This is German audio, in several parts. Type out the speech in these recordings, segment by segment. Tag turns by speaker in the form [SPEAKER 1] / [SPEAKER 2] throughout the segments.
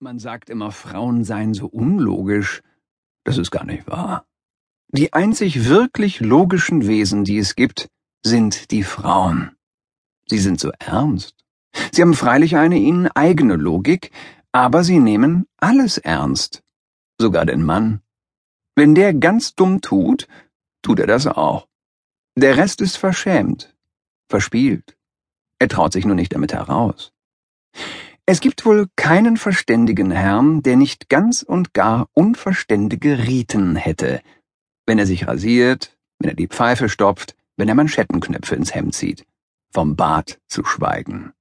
[SPEAKER 1] Man sagt immer, Frauen seien so unlogisch. Das ist gar nicht wahr. Die einzig wirklich logischen Wesen, die es gibt, sind die Frauen. Sie sind so ernst. Sie haben freilich eine ihnen eigene Logik, aber sie nehmen alles ernst. Sogar den Mann. Wenn der ganz dumm tut, tut er das auch. Der Rest ist verschämt, verspielt. Er traut sich nur nicht damit heraus. Es gibt wohl keinen verständigen Herrn, der nicht ganz und gar unverständige Riten hätte, wenn er sich rasiert, wenn er die Pfeife stopft, wenn er Manschettenknöpfe ins Hemd zieht, vom Bart zu schweigen.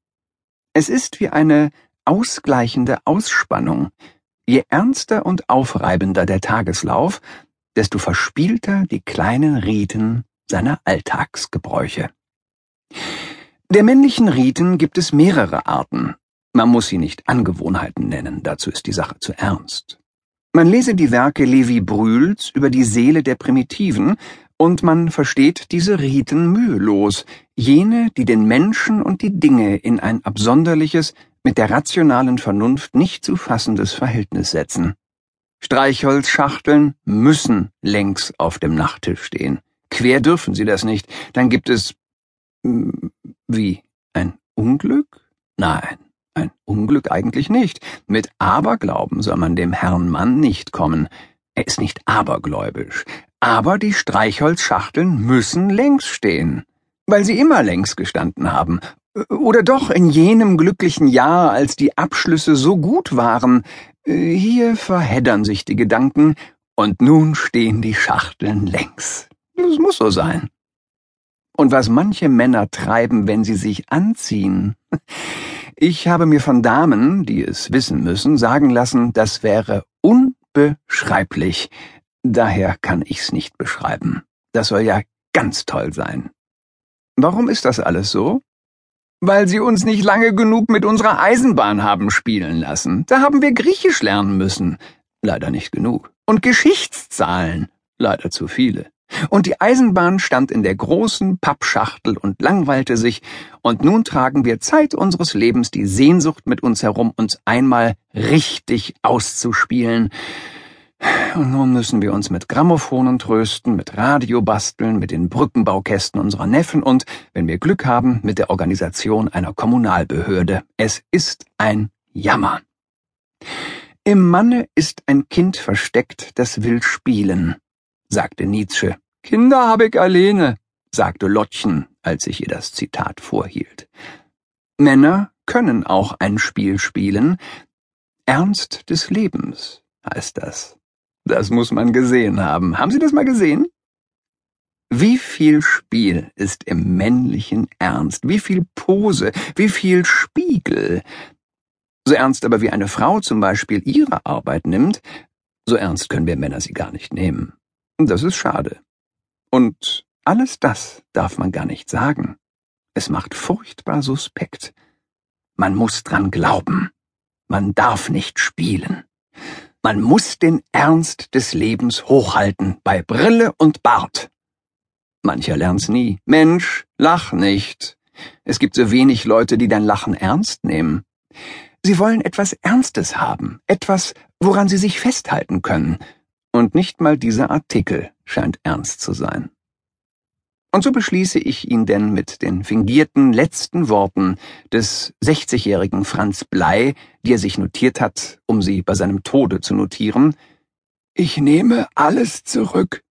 [SPEAKER 1] Es ist wie eine ausgleichende Ausspannung. Je ernster und aufreibender der Tageslauf, desto verspielter die kleinen Riten seiner Alltagsgebräuche. Der männlichen Riten gibt es mehrere Arten, man muss sie nicht Angewohnheiten nennen, dazu ist die Sache zu ernst. Man lese die Werke Levi Brühls über die Seele der Primitiven, und man versteht diese Riten mühelos, jene, die den Menschen und die Dinge in ein absonderliches, mit der rationalen Vernunft nicht zu fassendes Verhältnis setzen. Streichholzschachteln müssen längs auf dem Nachttisch stehen. Quer dürfen sie das nicht, dann gibt es hm, wie ein Unglück? Nein. Ein Unglück eigentlich nicht. Mit Aberglauben soll man dem Herrn Mann nicht kommen. Er ist nicht abergläubisch. Aber die Streichholzschachteln müssen längs stehen. Weil sie immer längs gestanden haben. Oder doch in jenem glücklichen Jahr, als die Abschlüsse so gut waren. Hier verheddern sich die Gedanken, und nun stehen die Schachteln längs. Das muss so sein. Und was manche Männer treiben, wenn sie sich anziehen. Ich habe mir von Damen, die es wissen müssen, sagen lassen, das wäre unbeschreiblich. Daher kann ich's nicht beschreiben. Das soll ja ganz toll sein. Warum ist das alles so? Weil sie uns nicht lange genug mit unserer Eisenbahn haben spielen lassen. Da haben wir Griechisch lernen müssen. Leider nicht genug. Und Geschichtszahlen. Leider zu viele. Und die Eisenbahn stand in der großen Pappschachtel und langweilte sich, und nun tragen wir Zeit unseres Lebens die Sehnsucht mit uns herum, uns einmal richtig auszuspielen. Und nun müssen wir uns mit Gramophonen trösten, mit Radio basteln, mit den Brückenbaukästen unserer Neffen und, wenn wir Glück haben, mit der Organisation einer Kommunalbehörde. Es ist ein Jammer. Im Manne ist ein Kind versteckt, das will spielen sagte Nietzsche. Kinder hab ich alleine, sagte Lottchen, als ich ihr das Zitat vorhielt. Männer können auch ein Spiel spielen. Ernst des Lebens heißt das. Das muss man gesehen haben. Haben Sie das mal gesehen? Wie viel Spiel ist im männlichen Ernst, wie viel Pose, wie viel Spiegel. So ernst aber wie eine Frau zum Beispiel ihre Arbeit nimmt, so ernst können wir Männer sie gar nicht nehmen. Das ist schade. Und alles das darf man gar nicht sagen. Es macht furchtbar suspekt. Man muss dran glauben. Man darf nicht spielen. Man muss den Ernst des Lebens hochhalten, bei Brille und Bart. Mancher lernt's nie. Mensch, lach nicht. Es gibt so wenig Leute, die dein Lachen ernst nehmen. Sie wollen etwas Ernstes haben, etwas, woran sie sich festhalten können, und nicht mal dieser Artikel scheint ernst zu sein. Und so beschließe ich ihn denn mit den fingierten letzten Worten des 60-jährigen Franz Blei, die er sich notiert hat, um sie bei seinem Tode zu notieren. Ich nehme alles zurück.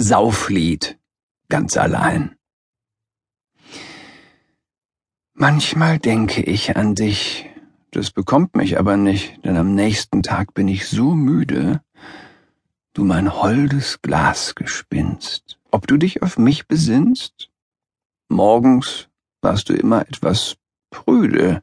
[SPEAKER 1] Sauflied, ganz allein. Manchmal denke ich an dich, das bekommt mich aber nicht, denn am nächsten Tag bin ich so müde, du mein holdes Glasgespinst, ob du dich auf mich besinnst? Morgens warst du immer etwas prüde,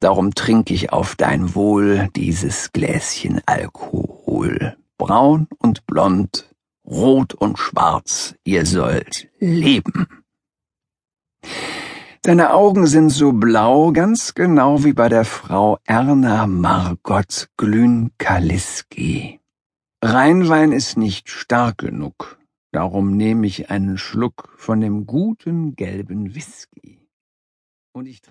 [SPEAKER 1] darum trink ich auf dein Wohl dieses Gläschen Alkohol. Braun und blond, rot und schwarz, ihr sollt leben. Deine Augen sind so blau, ganz genau wie bei der Frau Erna Margot Glünkaliski. Rheinwein ist nicht stark genug, darum nehme ich einen Schluck von dem guten gelben Whisky. Und ich trinke